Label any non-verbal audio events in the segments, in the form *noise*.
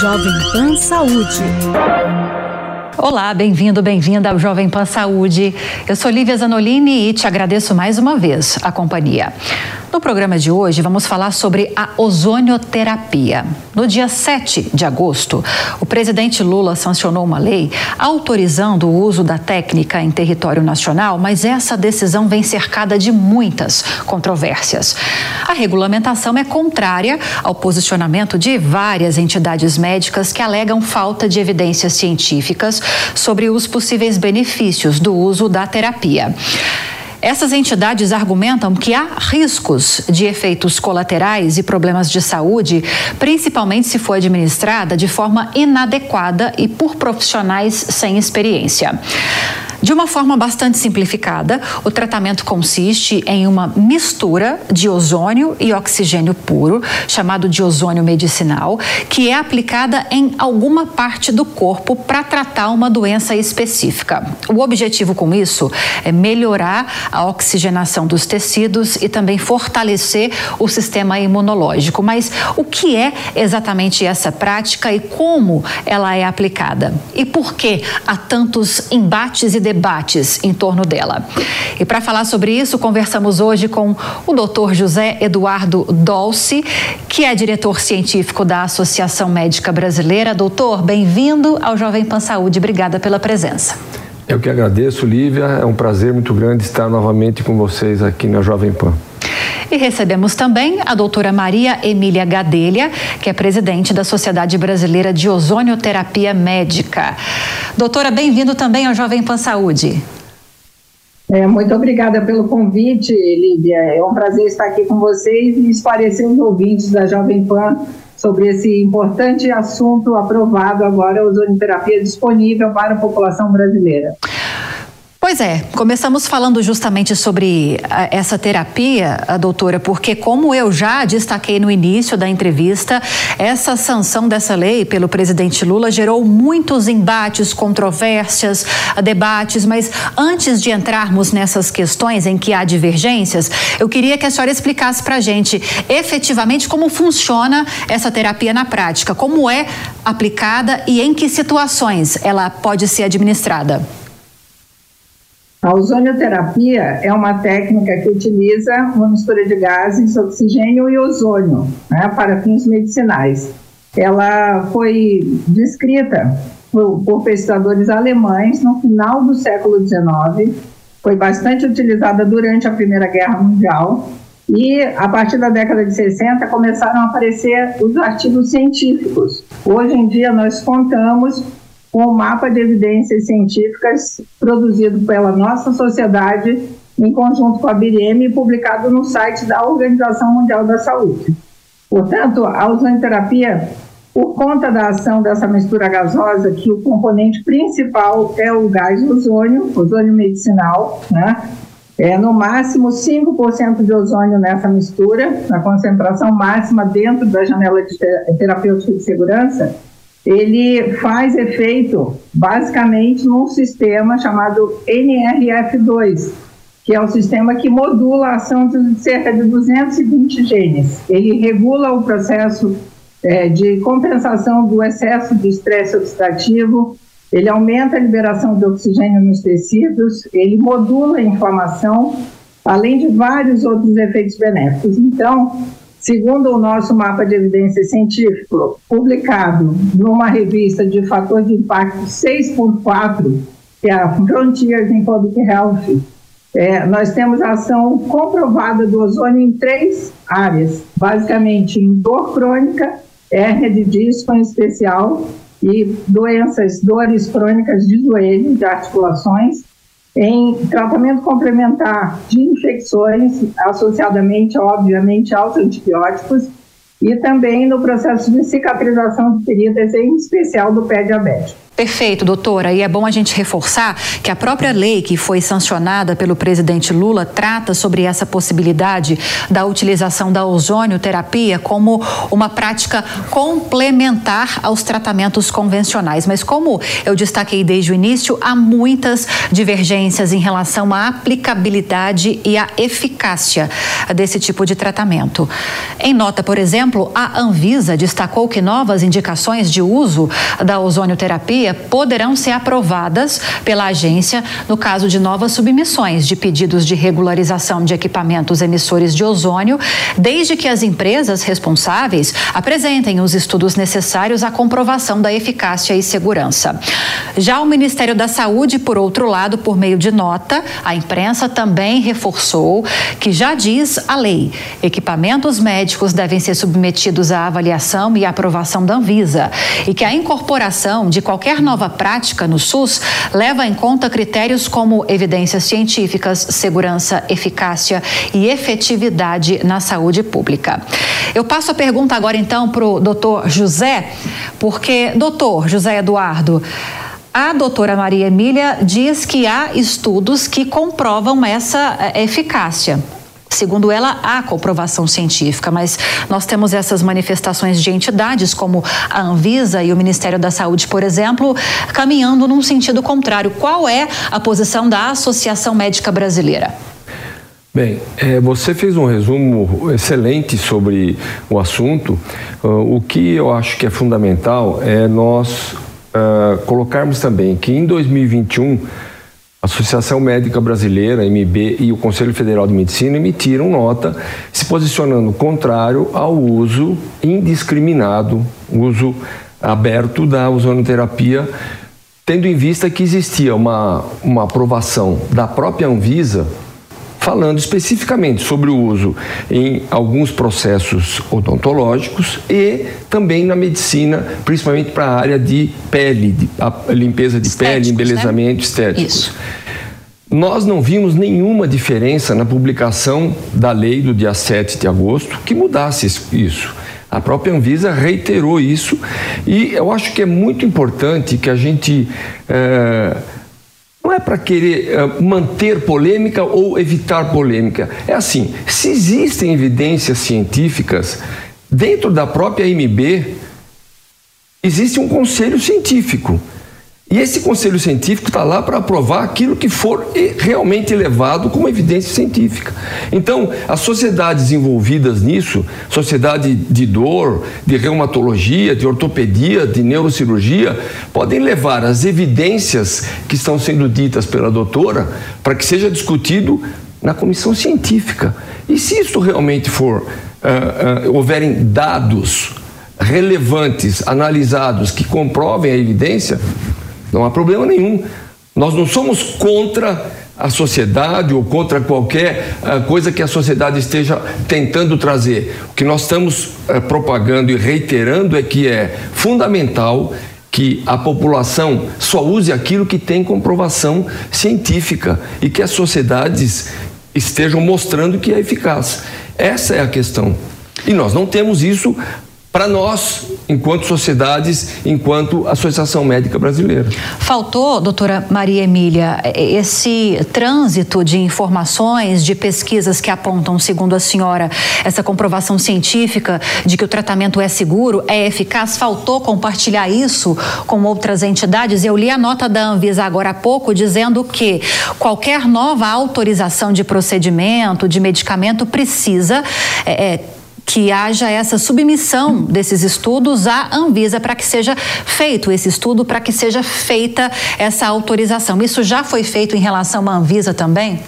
Jovem Pan Saúde. Olá, bem-vindo, bem-vinda ao Jovem Pan Saúde. Eu sou Lívia Zanolini e te agradeço mais uma vez a companhia. No programa de hoje, vamos falar sobre a ozonioterapia. No dia 7 de agosto, o presidente Lula sancionou uma lei autorizando o uso da técnica em território nacional, mas essa decisão vem cercada de muitas controvérsias. A regulamentação é contrária ao posicionamento de várias entidades médicas que alegam falta de evidências científicas sobre os possíveis benefícios do uso da terapia. Essas entidades argumentam que há riscos de efeitos colaterais e problemas de saúde, principalmente se for administrada de forma inadequada e por profissionais sem experiência. De uma forma bastante simplificada, o tratamento consiste em uma mistura de ozônio e oxigênio puro, chamado de ozônio medicinal, que é aplicada em alguma parte do corpo para tratar uma doença específica. O objetivo com isso é melhorar a oxigenação dos tecidos e também fortalecer o sistema imunológico. Mas o que é exatamente essa prática e como ela é aplicada? E por que há tantos embates e debates? em torno dela. E para falar sobre isso, conversamos hoje com o Dr. José Eduardo Dolce, que é diretor científico da Associação Médica Brasileira. Doutor, bem-vindo ao Jovem Pan Saúde. Obrigada pela presença. Eu que agradeço, Lívia. É um prazer muito grande estar novamente com vocês aqui na Jovem Pan. E recebemos também a doutora Maria Emília Gadelha, que é presidente da Sociedade Brasileira de Ozonioterapia Médica. Doutora, bem-vindo também ao Jovem Pan Saúde. É, muito obrigada pelo convite, Lídia. É um prazer estar aqui com vocês e esclarecer os ouvintes da Jovem Pan sobre esse importante assunto aprovado agora, a ozonioterapia disponível para a população brasileira. Pois é, começamos falando justamente sobre ah, essa terapia, doutora, porque como eu já destaquei no início da entrevista, essa sanção dessa lei pelo presidente Lula gerou muitos embates, controvérsias, debates, mas antes de entrarmos nessas questões em que há divergências, eu queria que a senhora explicasse para a gente efetivamente como funciona essa terapia na prática, como é aplicada e em que situações ela pode ser administrada. A ozonioterapia é uma técnica que utiliza uma mistura de gases, oxigênio e ozônio né, para fins medicinais. Ela foi descrita por, por pesquisadores alemães no final do século XIX, foi bastante utilizada durante a Primeira Guerra Mundial e a partir da década de 60 começaram a aparecer os artigos científicos. Hoje em dia nós contamos com o mapa de evidências científicas produzido pela nossa sociedade em conjunto com a BIREM e publicado no site da Organização Mundial da Saúde. Portanto, a ozonoterapia, por conta da ação dessa mistura gasosa, que o componente principal é o gás ozônio, ozônio medicinal, né? É no máximo 5% de ozônio nessa mistura, na concentração máxima dentro da janela de terapêutica de segurança, ele faz efeito basicamente num sistema chamado NRF2, que é o sistema que modula a ação de cerca de 220 genes. Ele regula o processo é, de compensação do excesso de estresse oxidativo, ele aumenta a liberação de oxigênio nos tecidos, ele modula a inflamação, além de vários outros efeitos benéficos. Então, Segundo o nosso mapa de evidência científico, publicado numa revista de fator de impacto 6.4, que é a Frontiers in Public Health, é, nós temos ação comprovada do ozônio em três áreas, basicamente em dor crônica, hérnia de disco em especial, e doenças, dores crônicas de joelho, de articulações, em tratamento complementar de infecções, associadamente, obviamente, aos antibióticos, e também no processo de cicatrização de feridas, em especial do pé diabético. Perfeito, doutora. E é bom a gente reforçar que a própria lei que foi sancionada pelo presidente Lula trata sobre essa possibilidade da utilização da ozonioterapia como uma prática complementar aos tratamentos convencionais. Mas, como eu destaquei desde o início, há muitas divergências em relação à aplicabilidade e à eficácia desse tipo de tratamento. Em nota, por exemplo, a Anvisa destacou que novas indicações de uso da ozonioterapia poderão ser aprovadas pela agência no caso de novas submissões de pedidos de regularização de equipamentos emissores de ozônio, desde que as empresas responsáveis apresentem os estudos necessários à comprovação da eficácia e segurança. Já o Ministério da Saúde, por outro lado, por meio de nota, a imprensa também reforçou que já diz a lei: equipamentos médicos devem ser submetidos à avaliação e aprovação da Anvisa e que a incorporação de qualquer qualquer nova prática no SUS leva em conta critérios como evidências científicas, segurança, eficácia e efetividade na saúde pública. Eu passo a pergunta agora então para o doutor José, porque, doutor José Eduardo, a doutora Maria Emília diz que há estudos que comprovam essa eh, eficácia. Segundo ela, há comprovação científica, mas nós temos essas manifestações de entidades como a Anvisa e o Ministério da Saúde, por exemplo, caminhando num sentido contrário. Qual é a posição da Associação Médica Brasileira? Bem, é, você fez um resumo excelente sobre o assunto. Uh, o que eu acho que é fundamental é nós uh, colocarmos também que em 2021 Associação Médica Brasileira, MB, e o Conselho Federal de Medicina emitiram nota se posicionando contrário ao uso indiscriminado, uso aberto da ozonoterapia, tendo em vista que existia uma, uma aprovação da própria Anvisa falando especificamente sobre o uso em alguns processos odontológicos e também na medicina, principalmente para a área de pele, de limpeza de Estéticos, pele, né? embelezamento né? estético. Isso. Nós não vimos nenhuma diferença na publicação da lei do dia 7 de agosto que mudasse isso. A própria Anvisa reiterou isso e eu acho que é muito importante que a gente. É, não é para querer uh, manter polêmica ou evitar polêmica. É assim: se existem evidências científicas dentro da própria MB, existe um conselho científico. E esse conselho científico está lá para aprovar aquilo que for realmente levado como evidência científica. Então, as sociedades envolvidas nisso, sociedade de dor, de reumatologia, de ortopedia, de neurocirurgia, podem levar as evidências que estão sendo ditas pela doutora para que seja discutido na comissão científica. E se isso realmente for, uh, uh, houverem dados relevantes, analisados, que comprovem a evidência, não há problema nenhum. Nós não somos contra a sociedade ou contra qualquer uh, coisa que a sociedade esteja tentando trazer. O que nós estamos uh, propagando e reiterando é que é fundamental que a população só use aquilo que tem comprovação científica e que as sociedades estejam mostrando que é eficaz. Essa é a questão. E nós não temos isso para nós, enquanto sociedades, enquanto Associação Médica Brasileira. Faltou, doutora Maria Emília, esse trânsito de informações, de pesquisas que apontam, segundo a senhora, essa comprovação científica de que o tratamento é seguro, é eficaz. Faltou compartilhar isso com outras entidades. Eu li a nota da Anvisa agora há pouco dizendo que qualquer nova autorização de procedimento, de medicamento, precisa. É, que haja essa submissão desses estudos à Anvisa para que seja feito esse estudo, para que seja feita essa autorização. Isso já foi feito em relação à Anvisa também?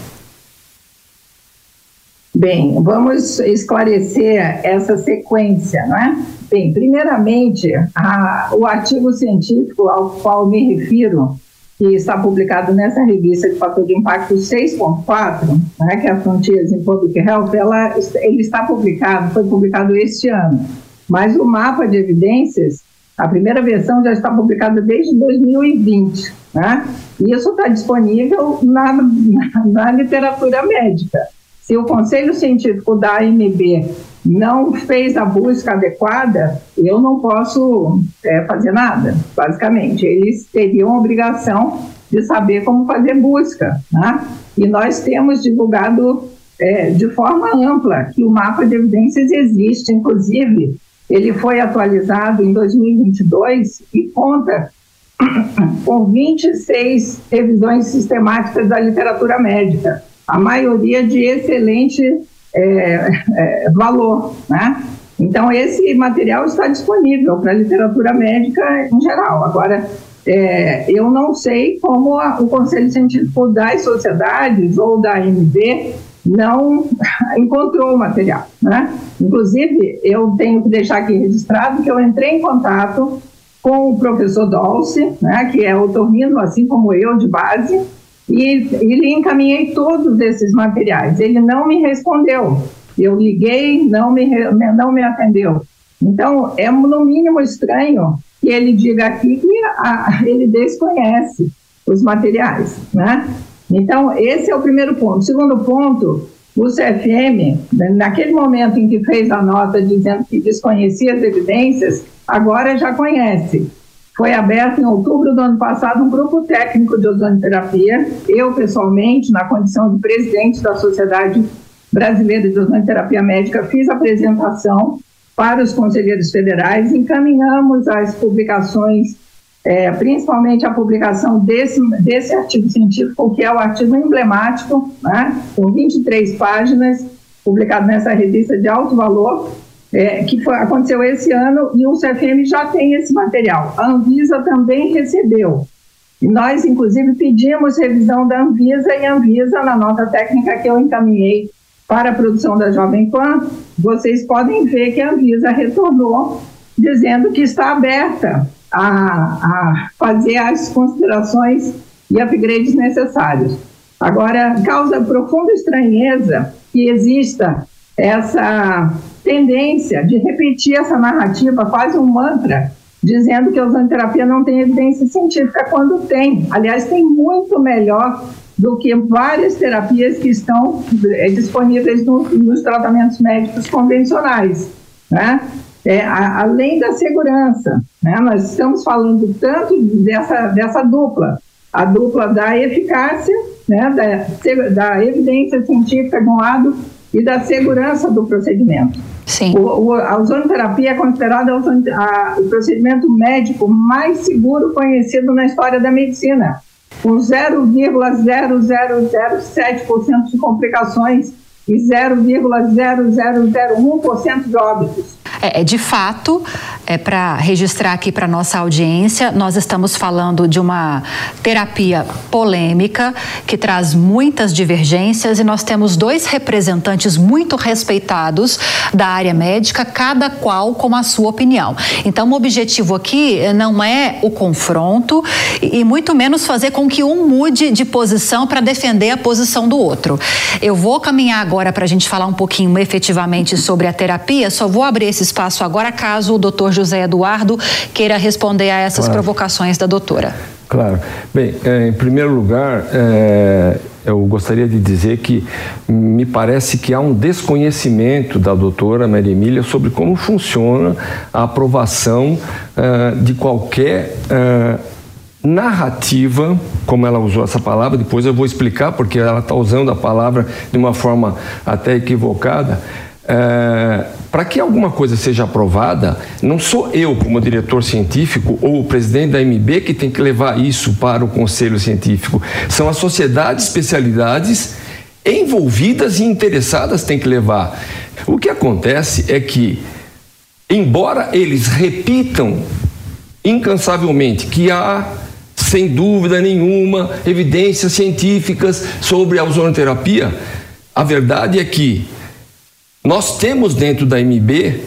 Bem, vamos esclarecer essa sequência, não é? Bem, primeiramente, a, o artigo científico ao qual me refiro que está publicado nessa revista de fator de impacto 6.4, né, que é a Frontiers in Public Health, ela, ele está publicado, foi publicado este ano. Mas o mapa de evidências, a primeira versão já está publicada desde 2020. Né? E isso está disponível na, na, na literatura médica. Se o Conselho Científico da AMB não fez a busca adequada, eu não posso é, fazer nada, basicamente. Eles teriam a obrigação de saber como fazer busca. Né? E nós temos divulgado é, de forma ampla que o mapa de evidências existe, inclusive ele foi atualizado em 2022 e conta *coughs* com 26 revisões sistemáticas da literatura médica, a maioria de excelente é, é, valor, né? Então, esse material está disponível para a literatura médica em geral. Agora, é, eu não sei como a, o Conselho Científico das Sociedades ou da AMB não *laughs* encontrou o material. Né? Inclusive, eu tenho que deixar aqui registrado que eu entrei em contato com o professor Dolce, né, que é otorrino, assim como eu, de base, e, e lhe encaminhei todos esses materiais. Ele não me respondeu. Eu liguei, não me, não me atendeu. Então, é no mínimo estranho que ele diga aqui que a, ele desconhece os materiais, né? Então, esse é o primeiro ponto. Segundo ponto, o CFM, naquele momento em que fez a nota dizendo que desconhecia as evidências, agora já conhece. Foi aberto em outubro do ano passado um grupo técnico de ozonoterapia. Eu, pessoalmente, na condição de presidente da Sociedade Brasileira de Ozonoterapia Médica, fiz a apresentação para os conselheiros federais, encaminhamos as publicações, é, principalmente a publicação desse, desse artigo científico, que é o artigo emblemático, né, com 23 páginas, publicado nessa revista de alto valor, é, que foi, aconteceu esse ano e o CFM já tem esse material. A Anvisa também recebeu. Nós, inclusive, pedimos revisão da Anvisa e a Anvisa, na nota técnica que eu encaminhei para a produção da Jovem Pan, vocês podem ver que a Anvisa retornou dizendo que está aberta a, a fazer as considerações e upgrades necessários. Agora, causa profunda estranheza que exista essa tendência de repetir essa narrativa, quase um mantra, dizendo que a ozonoterapia não tem evidência científica quando tem. Aliás, tem muito melhor do que várias terapias que estão é, disponíveis no, nos tratamentos médicos convencionais, né? É, a, além da segurança, né? Nós estamos falando tanto dessa, dessa dupla, a dupla da eficácia, né? Da, da evidência científica de um lado e da segurança do procedimento. Sim. O, o, a ozonoterapia é considerada a, o procedimento médico mais seguro conhecido na história da medicina, com 0,0007% de complicações e 0,0001% de óbitos. É, é, de fato, é para registrar aqui para nossa audiência, nós estamos falando de uma terapia polêmica que traz muitas divergências e nós temos dois representantes muito respeitados da área médica, cada qual com a sua opinião. Então, o objetivo aqui não é o confronto e muito menos fazer com que um mude de posição para defender a posição do outro. Eu vou caminhar agora para a gente falar um pouquinho efetivamente sobre a terapia, só vou abrir esse espaço agora caso o doutor José Eduardo queira responder a essas claro. provocações da doutora. Claro. Bem, é, em primeiro lugar, é, eu gostaria de dizer que me parece que há um desconhecimento da doutora Maria Emília sobre como funciona a aprovação é, de qualquer é, narrativa, como ela usou essa palavra, depois eu vou explicar porque ela está usando a palavra de uma forma até equivocada. É, para que alguma coisa seja aprovada, não sou eu, como diretor científico, ou o presidente da MB que tem que levar isso para o conselho científico. São as sociedades, especialidades envolvidas e interessadas têm que levar. O que acontece é que, embora eles repitam incansavelmente que há sem dúvida nenhuma, evidências científicas sobre a ozonoterapia. A verdade é que nós temos dentro da MB uh,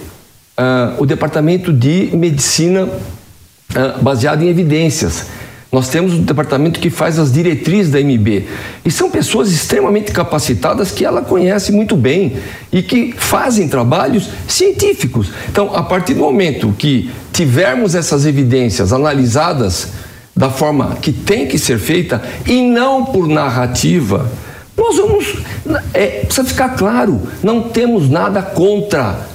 ah, o departamento de medicina uh, baseado em evidências. Nós temos o departamento que faz as diretrizes da MB. E são pessoas extremamente capacitadas que ela conhece muito bem e que fazem trabalhos científicos. Então, a partir do momento que tivermos essas evidências analisadas da forma que tem que ser feita e não por narrativa, Nós vamos. É, precisa ficar claro, não temos nada contra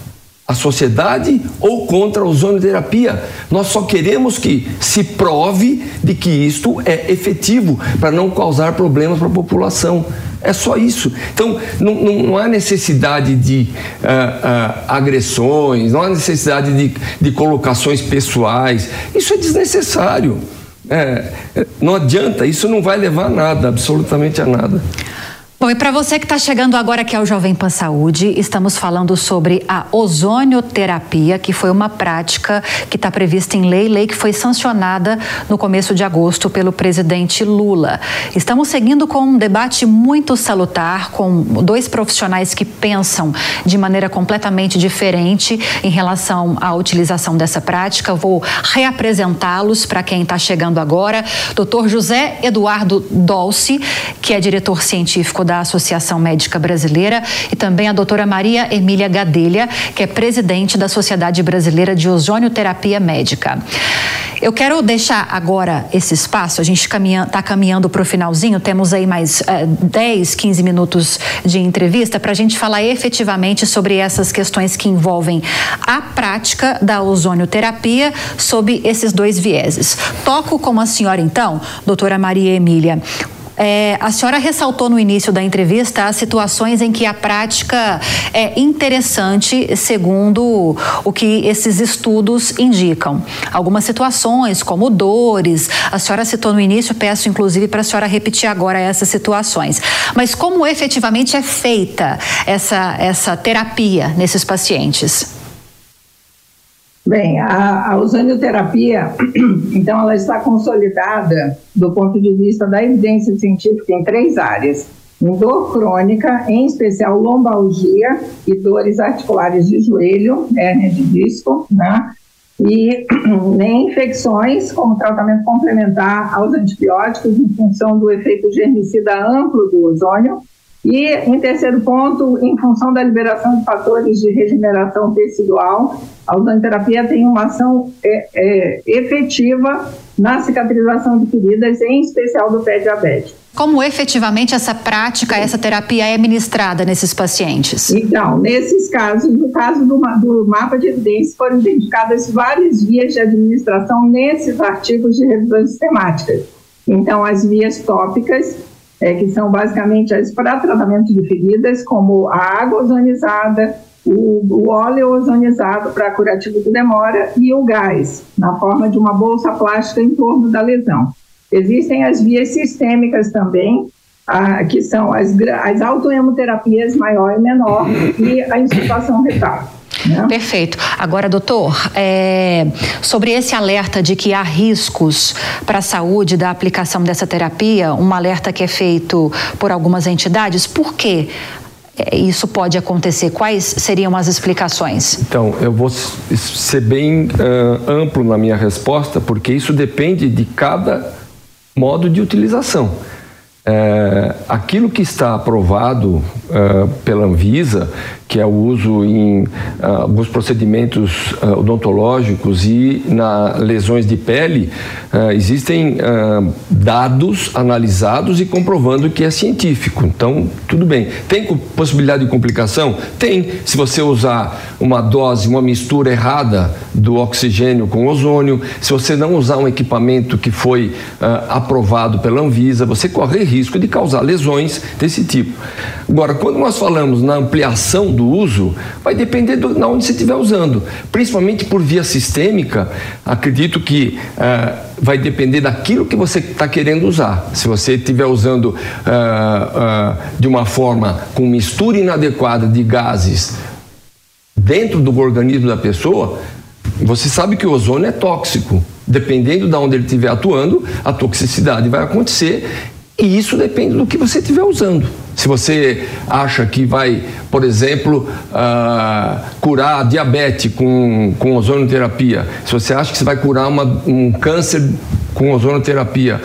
a sociedade ou contra a ozonoterapia. Nós só queremos que se prove de que isto é efetivo para não causar problemas para a população. É só isso. Então, não, não, há necessidade de uh, uh, agressões, não há necessidade de, de colocações pessoais. Isso é desnecessário. É, não adianta, isso não vai levar a nada, absolutamente a nada. Bom, e para você que está chegando agora aqui ao Jovem Pan Saúde, estamos falando sobre a ozonioterapia, que foi uma prática que está prevista em lei, lei que foi sancionada no começo de agosto pelo presidente Lula. Estamos seguindo com um debate muito salutar, com dois profissionais que pensam de maneira completamente diferente em relação à utilização dessa prática. Vou reapresentá-los para quem está chegando agora. Doutor José Eduardo Dolce, que é diretor científico da da Associação Médica Brasileira, e também a doutora Maria Emília Gadelha, que é presidente da Sociedade Brasileira de Ozonioterapia Médica. Eu quero deixar agora esse espaço, a gente está caminhando, para o finalzinho, temos aí mais eh, 10, 15 minutos de entrevista para a gente falar efetivamente sobre essas questões que envolvem a prática da ozonioterapia sob esses dois vieses. Toco com a senhora, então, doutora Maria Emília. É, a senhora ressaltou no início da entrevista as situações em que a prática é interessante, segundo o que esses estudos indicam. Algumas situações, como dores, a senhora citou no início, peço inclusive para a senhora repetir agora essas situações. Mas como efetivamente é feita essa, essa terapia nesses pacientes? Bem, a, a ozonioterapia, *clears throat* então, ela está consolidada do ponto de vista da evidência científica em três áreas. Em dor crônica, em especial lombalgia e dores articulares de joelho, hérnia de disco, né? E *clears throat* em infecções, como tratamento complementar aos antibióticos em função do efeito germicida amplo do ozônio, e, em terceiro ponto, em função da liberação de fatores de regeneração tecidual, a ozonoterapia tem uma ação é, é, efetiva na cicatrização de feridas, em especial do pé diabético. Como efetivamente essa prática, essa terapia é administrada nesses pacientes? Então, nesses casos, no caso do, do mapa de evidências, foram identificadas várias vias de administração nesses artigos de revisões sistemáticas. Então, as vias tópicas, é, que são basicamente as para tratamento de feridas, como a água ozonizada, o, o óleo ozonizado para curativo de demora e o gás, na forma de uma bolsa plástica em torno da lesão. Existem as vias sistêmicas também, ah, que são as, as autoemoterapias maior e menor e a insufflação retal. Né? Perfeito. Agora, doutor, é, sobre esse alerta de que há riscos para a saúde da aplicação dessa terapia, um alerta que é feito por algumas entidades, por que é, isso pode acontecer? Quais seriam as explicações? Então, eu vou ser bem uh, amplo na minha resposta, porque isso depende de cada modo de utilização. É, aquilo que está aprovado uh, pela Anvisa que é o uso em uh, alguns procedimentos uh, odontológicos e na lesões de pele, uh, existem dados analisados e comprovando que é científico. Então, tudo bem. Tem possibilidade de complicação? Tem. Se você usar uma dose, uma mistura errada do oxigênio com ozônio, se você não usar um equipamento que foi aprovado pela Anvisa, você corre risco de causar lesões desse tipo. Agora, quando nós falamos na ampliação do do uso vai depender de onde você estiver usando. Principalmente por via sistêmica, acredito que uh, vai depender daquilo que você está querendo usar. Se você estiver usando uh, uh, de uma forma com mistura inadequada de gases dentro do organismo da pessoa, você sabe que o ozônio é tóxico. Dependendo de onde ele estiver atuando, a toxicidade vai acontecer e isso depende do que você estiver usando. Se você acha que vai, por exemplo, uh, curar diabetes com, com ozonoterapia, se você acha que você vai curar uma, um câncer com ozonoterapia,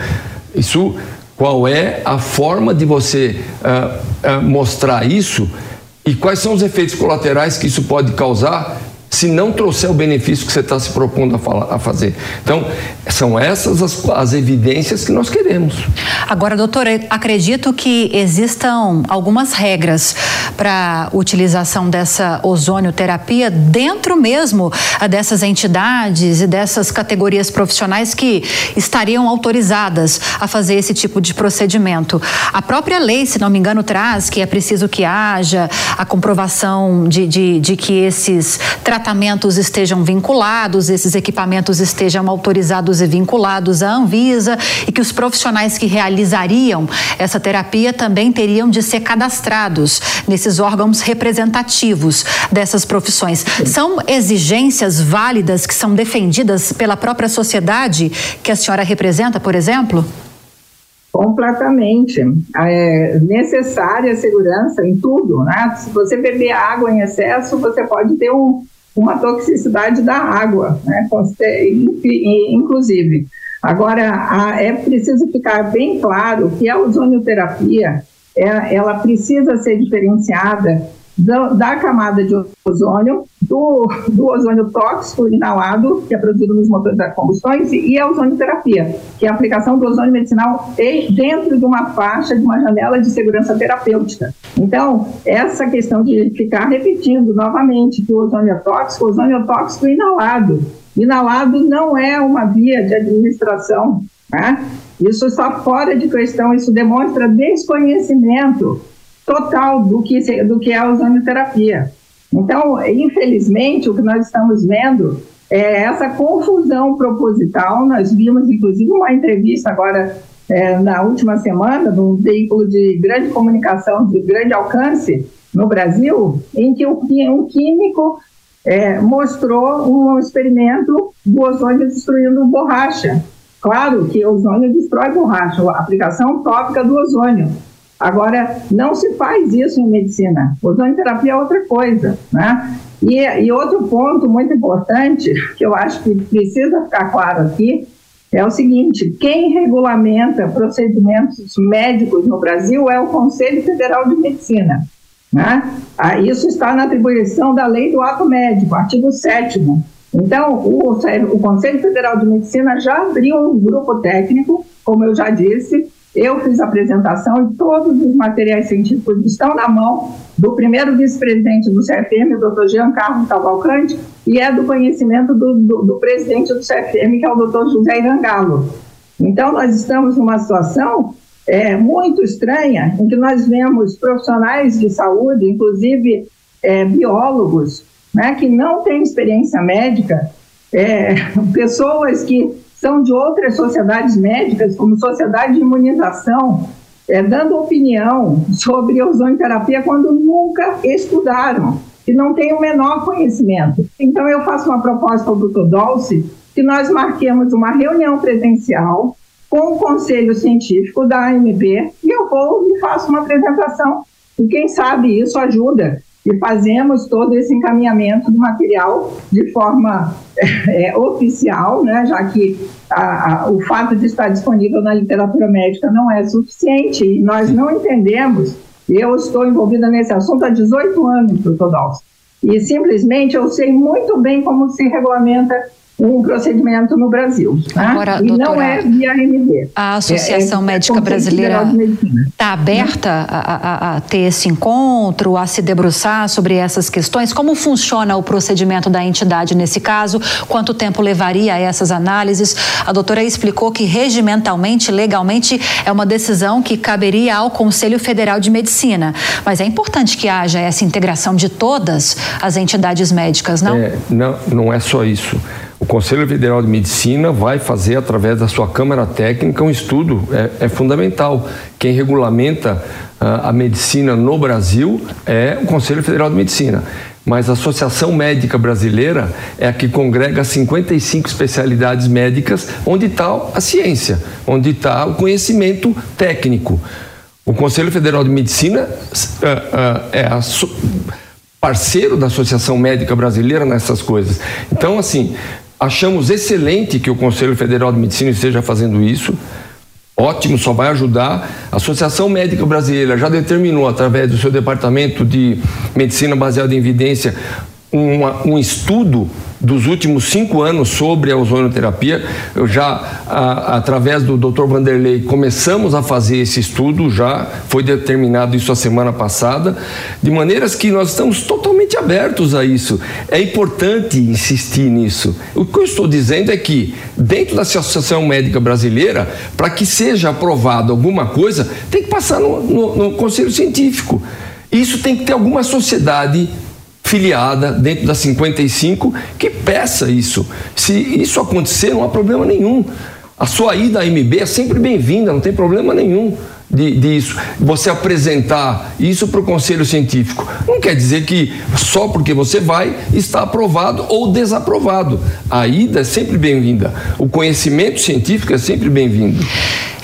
isso, qual é a forma de você uh, uh, mostrar isso e quais são os efeitos colaterais que isso pode causar? Se não trouxer o benefício que você está se propondo a, falar, a, fazer. Então, são essas as, as evidências que nós queremos. Agora, doutora, acredito que existam algumas regras para utilização dessa ozonioterapia dentro mesmo dessas entidades e dessas categorias profissionais que estariam autorizadas a fazer esse tipo de procedimento. A própria lei, se não me engano, traz que é preciso que haja a comprovação de, de, de que esses tratamentos tratamentos estejam vinculados, esses equipamentos estejam autorizados e vinculados à Anvisa e que os profissionais que realizariam essa terapia também teriam de ser cadastrados nesses órgãos representativos dessas profissões. São exigências válidas que são defendidas pela própria sociedade que a senhora representa, por exemplo? Completamente. É necessária segurança em tudo, né? Se você beber água em excesso, você pode ter um, uma toxicidade da água, né, inclusive. Agora, é preciso ficar bem claro que a ozonioterapia ela precisa ser diferenciada da, da camada de ozônio, do, do ozônio tóxico inalado, que é produzido nos motores da combustões, e a ozonioterapia, que é a aplicação do ozônio medicinal dentro de uma faixa, de uma janela de segurança terapêutica. Então, essa questão de ficar repetindo novamente que o ozônio é tóxico, o ozônio é tóxico inalado. Inalado não é uma via de administração, né? Isso está fora de questão, isso demonstra desconhecimento total do que, do que é a ozonioterapia. Então, infelizmente, o que nós estamos vendo é essa confusão proposital. Nós vimos, inclusive, uma entrevista agora é, na última semana, num veículo de grande comunicação, de grande alcance no Brasil, em que um químico é, mostrou um experimento do ozônio destruindo borracha. Claro que o ozônio destrói borracha, a aplicação tópica do ozônio. Agora, não se faz isso em medicina. Ozonioterapia é outra coisa, né? E, e outro ponto muito importante, que eu acho que precisa ficar claro aqui, é o seguinte: quem regulamenta procedimentos médicos no Brasil é o Conselho Federal de Medicina. Né? Ah, isso está na atribuição da lei do ato médico, artigo 7. Então, o, o Conselho Federal de Medicina já abriu um grupo técnico, como eu já disse, eu fiz a apresentação e todos os materiais científicos estão na mão do primeiro vice-presidente do CFM, o doutor Carlos Cavalcante, e é do conhecimento do, do, do presidente do CFM, que é o doutor José Irangalo. Então, nós estamos numa situação é, muito estranha, em que nós vemos profissionais de saúde, inclusive é, biólogos, né, que não têm experiência médica, é, *laughs* pessoas que são de outras sociedades médicas, como Sociedade de Imunização, é, dando opinião sobre ozonioterapia quando nunca estudaram e não têm o menor conhecimento. Então, eu faço uma proposta ao Dr. Dolce que nós marquemos uma reunião presencial com o conselho científico da AMB e eu vou e faço uma apresentação. E quem sabe isso ajuda e fazemos todo esse encaminhamento do material de forma *laughs* é, oficial, né, já que a, a, o fato de estar disponível na literatura médica não é suficiente e nós não entendemos. Eu estou envolvida nesse assunto há 18 anos, doutor Dalson, e simplesmente eu sei muito bem como se regulamenta um procedimento no Brasil. Tá? Agora, e doutora, não é via AMD. A Associação é, é, Médica Brasileira está aberta a, a, a, ter esse encontro, a se debruçar sobre essas questões? Como funciona o procedimento da entidade nesse caso? Quanto tempo levaria a essas análises? A doutora explicou que regimentalmente, legalmente, é uma decisão que caberia ao Conselho Federal de Medicina. Mas é importante que haja essa integração de todas as entidades médicas, não? É, não, não é só isso. O Conselho Federal de Medicina vai fazer, através da sua Câmara Técnica, um estudo. É, é fundamental. Quem regulamenta uh, a medicina no Brasil é o Conselho Federal de Medicina. Mas a Associação Médica Brasileira é a que congrega 55 especialidades médicas, onde está a ciência, onde está o conhecimento técnico. O Conselho Federal de Medicina uh, é a parceiro da Associação Médica Brasileira nessas coisas. Então, assim, Achamos excelente que o Conselho Federal de Medicina esteja fazendo isso. Ótimo, só vai ajudar. A Associação Médica Brasileira já determinou, através do seu departamento de medicina baseada em evidência, um, um estudo dos últimos cinco anos sobre a ozonoterapia. Eu já, a, através do Dr. Vanderlei, começamos a fazer esse estudo, já foi determinado isso a semana passada, de maneiras que nós estamos totalmente abertos a isso. É importante insistir nisso. O que eu estou dizendo é que, dentro da Associação Médica Brasileira, para que seja aprovado alguma coisa, tem que passar no, no, no Conselho Científico. Isso tem que ter alguma sociedade filiada dentro da 55 que peça isso. Se isso acontecer, não há problema nenhum. A sua ida à MB é sempre bem-vinda, não tem problema nenhum disso. Você apresentar isso para o conselho científico. Não quer dizer que só porque você vai está aprovado ou desaprovado. A ida é sempre bem-vinda. O conhecimento científico é sempre bem-vindo.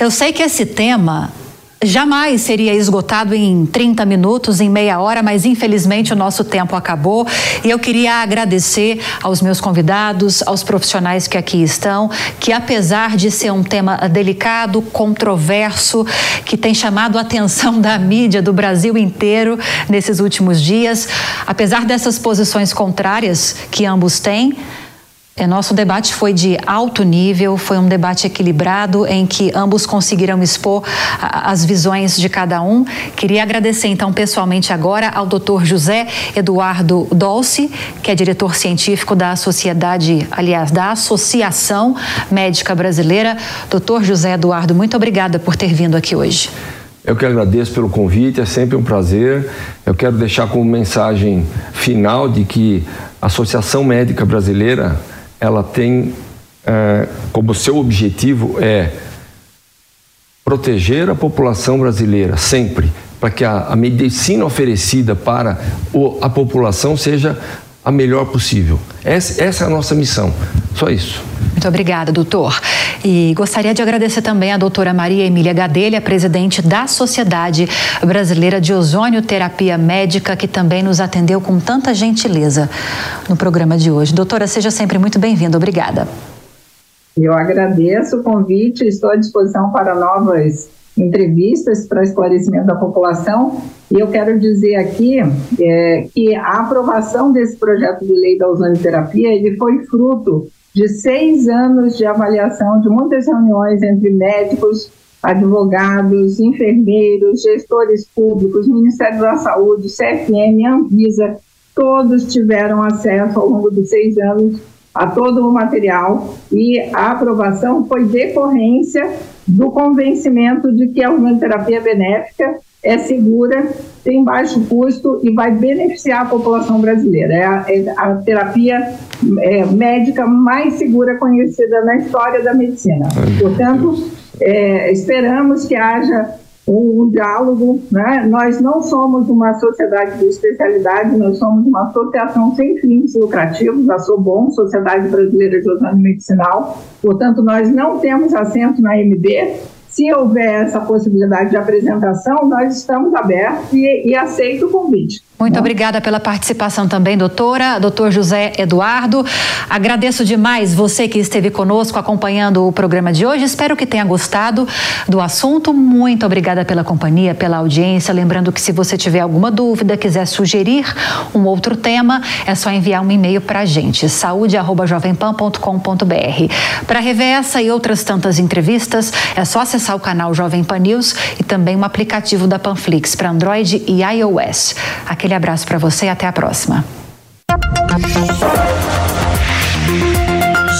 Eu sei que esse tema jamais seria esgotado em 30 minutos, em meia hora, mas infelizmente o nosso tempo acabou. E eu queria agradecer aos meus convidados, aos profissionais que aqui estão, que apesar de ser um tema delicado, controverso, que tem chamado a atenção da mídia do Brasil inteiro nesses últimos dias, apesar dessas posições contrárias que ambos têm, é, nosso debate foi de alto nível, foi um debate equilibrado em que ambos conseguiram expor as visões de cada um. Queria agradecer então pessoalmente agora ao Dr. José Eduardo Dolce, que é diretor científico da Sociedade, aliás, da Associação Médica Brasileira. Doutor José Eduardo, muito obrigada por ter vindo aqui hoje. Eu que agradeço pelo convite, é sempre um prazer. Eu quero deixar como mensagem final de que a Associação Médica Brasileira ela tem é, como seu objetivo é proteger a população brasileira sempre, para que a, a medicina oferecida para o, a população seja a melhor possível. Essa, essa, é a nossa missão. Só isso. Muito obrigada, doutor. E gostaria de agradecer também a doutora Maria Emília Gadelha, presidente da Sociedade Brasileira de Ozônio Terapia Médica, que também nos atendeu com tanta gentileza no programa de hoje. Doutora, seja sempre muito bem-vinda. Obrigada. Eu agradeço o convite, estou à disposição para novas entrevistas para esclarecimento da população. E eu quero dizer aqui é, que a aprovação desse projeto de lei da ozonioterapia ele foi fruto de seis anos de avaliação, de muitas reuniões entre médicos, advogados, enfermeiros, gestores públicos, Ministério da Saúde, CFM, Anvisa, todos tiveram acesso ao longo de seis anos a todo o material e a aprovação foi decorrência do convencimento de que a hormonoterapia benéfica é segura, tem baixo custo e vai beneficiar a população brasileira. É a, é a terapia é, médica mais segura conhecida na história da medicina. Portanto, é, esperamos que haja um, diálogo. Né? Nós não somos uma sociedade de especialidade, nós somos uma associação sem fins lucrativos, a SOBOM, Sociedade Brasileira de Ozônio Medicinal. Portanto, nós não temos assento na MB, se houver essa possibilidade de apresentação, nós estamos abertos e, e aceito o convite. Muito obrigada pela participação também, doutora, doutor José Eduardo. Agradeço demais você que esteve conosco acompanhando o programa de hoje. Espero que tenha gostado do assunto. Muito obrigada pela companhia, pela audiência. Lembrando que se você tiver alguma dúvida, quiser sugerir um outro tema, é só enviar um e-mail para a gente, saúde.jovempan.com.br. Para rever essa e outras tantas entrevistas, é só acessar o canal Jovem Pan News e também o aplicativo da Panflix para Android e iOS. Aquele abraço para você e até a próxima.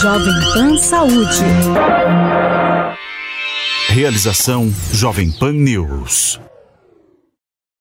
Jovem Pan Saúde. Realização Jovem Pan News.